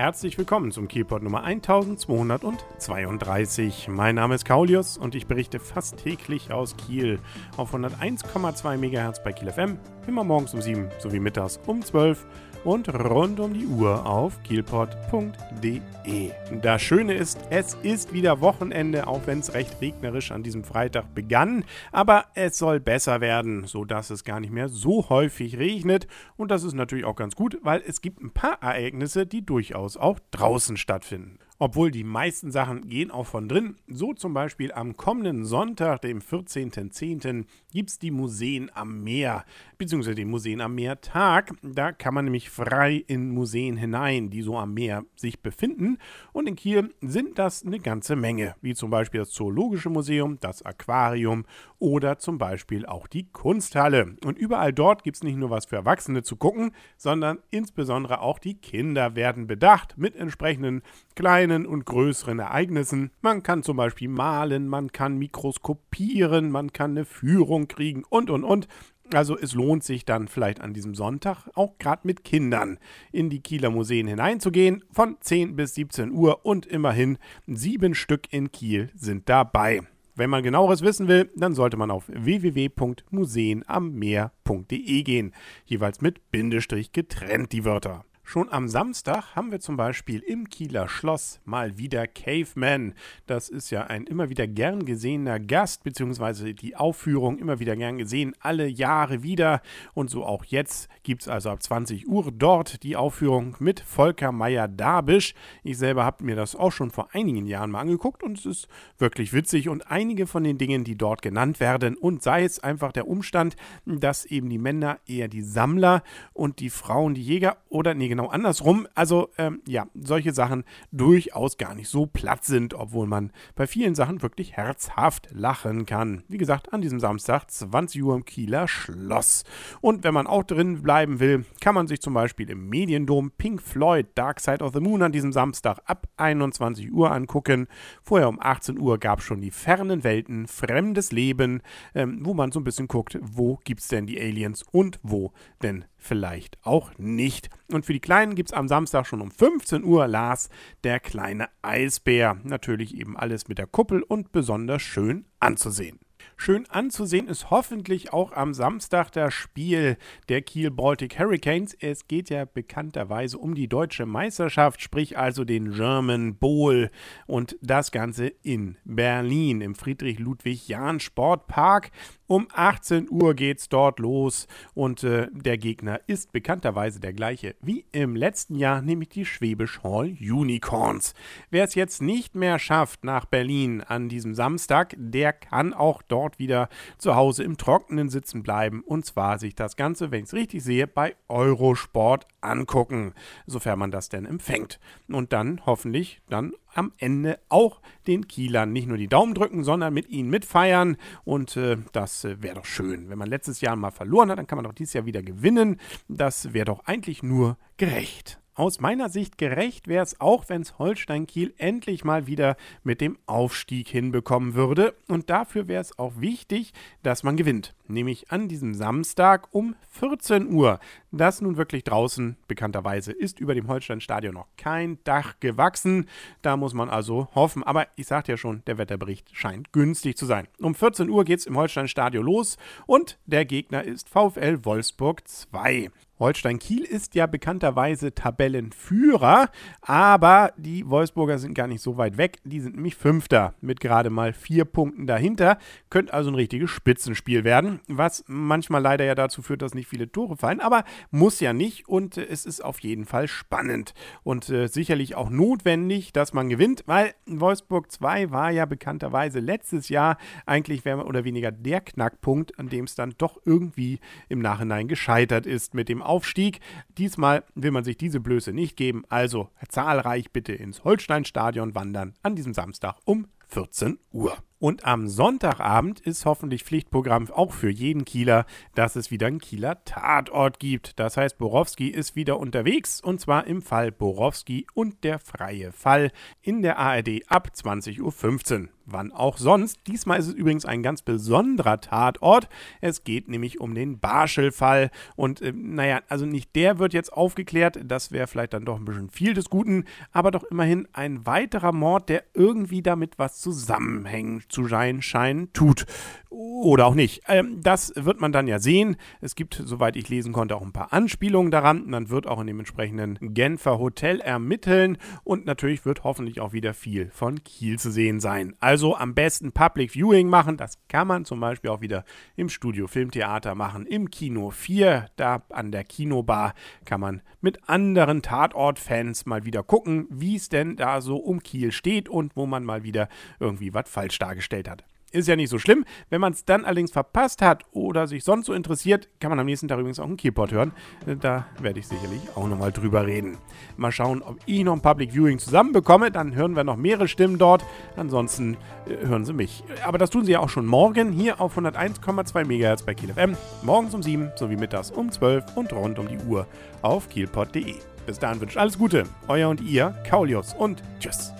Herzlich willkommen zum Kielpot Nummer 1232. Mein Name ist Kaulius und ich berichte fast täglich aus Kiel auf 101,2 MHz bei Kiel FM, immer morgens um 7 sowie mittags um 12 und rund um die Uhr auf kielpot.de. Das Schöne ist, es ist wieder Wochenende, auch wenn es recht regnerisch an diesem Freitag begann, aber es soll besser werden, sodass es gar nicht mehr so häufig regnet und das ist natürlich auch ganz gut, weil es gibt ein paar Ereignisse, die durchaus auch draußen stattfinden obwohl die meisten Sachen gehen auch von drin. So zum Beispiel am kommenden Sonntag, dem 14.10., gibt es die Museen am Meer, beziehungsweise den Museen am Meer Tag. Da kann man nämlich frei in Museen hinein, die so am Meer sich befinden. Und in Kiel sind das eine ganze Menge, wie zum Beispiel das Zoologische Museum, das Aquarium oder zum Beispiel auch die Kunsthalle. Und überall dort gibt es nicht nur was für Erwachsene zu gucken, sondern insbesondere auch die Kinder werden bedacht mit entsprechenden kleinen und größeren Ereignissen. Man kann zum Beispiel malen, man kann mikroskopieren, man kann eine Führung kriegen und und und. Also es lohnt sich dann vielleicht an diesem Sonntag auch gerade mit Kindern in die Kieler Museen hineinzugehen von 10 bis 17 Uhr und immerhin sieben Stück in Kiel sind dabei. Wenn man genaueres wissen will, dann sollte man auf www.museenammeer.de gehen, jeweils mit Bindestrich getrennt die Wörter. Schon am Samstag haben wir zum Beispiel im Kieler Schloss mal wieder Caveman. Das ist ja ein immer wieder gern gesehener Gast, beziehungsweise die Aufführung immer wieder gern gesehen, alle Jahre wieder. Und so auch jetzt gibt es also ab 20 Uhr dort die Aufführung mit Volker Meyer-Dabisch. Ich selber habe mir das auch schon vor einigen Jahren mal angeguckt und es ist wirklich witzig. Und einige von den Dingen, die dort genannt werden, und sei es einfach der Umstand, dass eben die Männer eher die Sammler und die Frauen die Jäger oder nee, genau genau andersrum. Also ähm, ja, solche Sachen durchaus gar nicht so platt sind, obwohl man bei vielen Sachen wirklich herzhaft lachen kann. Wie gesagt, an diesem Samstag 20 Uhr im Kieler Schloss. Und wenn man auch drin bleiben will, kann man sich zum Beispiel im Mediendom Pink Floyd Dark Side of the Moon an diesem Samstag ab 21 Uhr angucken. Vorher um 18 Uhr gab es schon die fernen Welten, fremdes Leben, ähm, wo man so ein bisschen guckt, wo gibt es denn die Aliens und wo denn vielleicht auch nicht. Und für die Kleinen gibt es am Samstag schon um 15 Uhr Lars, der kleine Eisbär. Natürlich eben alles mit der Kuppel und besonders schön anzusehen. Schön anzusehen ist hoffentlich auch am Samstag das Spiel der Kiel Baltic Hurricanes. Es geht ja bekannterweise um die deutsche Meisterschaft, sprich also den German Bowl und das Ganze in Berlin im Friedrich-Ludwig-Jahn-Sportpark. Um 18 Uhr geht's dort los und äh, der Gegner ist bekannterweise der gleiche wie im letzten Jahr, nämlich die Schwäbisch Hall Unicorns. Wer es jetzt nicht mehr schafft nach Berlin an diesem Samstag, der kann auch dort wieder zu Hause im Trockenen sitzen bleiben und zwar sich das Ganze, wenn ich es richtig sehe, bei Eurosport angucken, sofern man das denn empfängt. Und dann hoffentlich dann am Ende auch den Kielern nicht nur die Daumen drücken, sondern mit ihnen mitfeiern. Und äh, das äh, wäre doch schön. Wenn man letztes Jahr mal verloren hat, dann kann man doch dieses Jahr wieder gewinnen. Das wäre doch eigentlich nur gerecht. Aus meiner Sicht gerecht wäre es auch, wenn es Holstein Kiel endlich mal wieder mit dem Aufstieg hinbekommen würde. Und dafür wäre es auch wichtig, dass man gewinnt. Nämlich an diesem Samstag um 14 Uhr. Das nun wirklich draußen, bekannterweise, ist über dem Holstein-Stadion noch kein Dach gewachsen. Da muss man also hoffen. Aber ich sagte ja schon, der Wetterbericht scheint günstig zu sein. Um 14 Uhr geht es im Holstein-Stadion los und der Gegner ist VfL Wolfsburg 2. Holstein Kiel ist ja bekannterweise Tabellenführer, aber die Wolfsburger sind gar nicht so weit weg. Die sind nämlich Fünfter mit gerade mal vier Punkten dahinter. Könnte also ein richtiges Spitzenspiel werden, was manchmal leider ja dazu führt, dass nicht viele Tore fallen, aber muss ja nicht und äh, es ist auf jeden Fall spannend und äh, sicherlich auch notwendig, dass man gewinnt, weil Wolfsburg 2 war ja bekannterweise letztes Jahr eigentlich mehr oder weniger der Knackpunkt, an dem es dann doch irgendwie im Nachhinein gescheitert ist mit dem Aufstieg. Diesmal will man sich diese Blöße nicht geben, also zahlreich bitte ins Holsteinstadion wandern an diesem Samstag um 14 Uhr. Und am Sonntagabend ist hoffentlich Pflichtprogramm auch für jeden Kieler, dass es wieder einen Kieler Tatort gibt. Das heißt, Borowski ist wieder unterwegs und zwar im Fall Borowski und der freie Fall in der ARD ab 20.15 Uhr. Wann auch sonst. Diesmal ist es übrigens ein ganz besonderer Tatort. Es geht nämlich um den Barschel-Fall. Und äh, naja, also nicht der wird jetzt aufgeklärt, das wäre vielleicht dann doch ein bisschen viel des Guten, aber doch immerhin ein weiterer Mord, der irgendwie damit was zusammenhängen zu sein scheinen tut. Oder auch nicht. Ähm, das wird man dann ja sehen. Es gibt, soweit ich lesen konnte, auch ein paar Anspielungen daran. Man wird auch in dem entsprechenden Genfer Hotel ermitteln und natürlich wird hoffentlich auch wieder viel von Kiel zu sehen sein. Also am besten Public Viewing machen. Das kann man zum Beispiel auch wieder im Studio Filmtheater machen, im Kino 4, da an der Kinobar kann man mit anderen Tatort-Fans mal wieder gucken, wie es denn da so um Kiel steht und wo man mal wieder irgendwie was falsch dargestellt hat. Ist ja nicht so schlimm. Wenn man es dann allerdings verpasst hat oder sich sonst so interessiert, kann man am nächsten Tag übrigens auch einen Keyport hören. Da werde ich sicherlich auch nochmal drüber reden. Mal schauen, ob ich noch ein Public Viewing zusammenbekomme. Dann hören wir noch mehrere Stimmen dort. Ansonsten äh, hören Sie mich. Aber das tun Sie ja auch schon morgen hier auf 101,2 MHz bei Kiel FM. Morgens um 7 sowie mittags um 12 und rund um die Uhr auf kielpot.de. Bis dahin wünscht alles Gute. Euer und ihr, Kaulius und tschüss.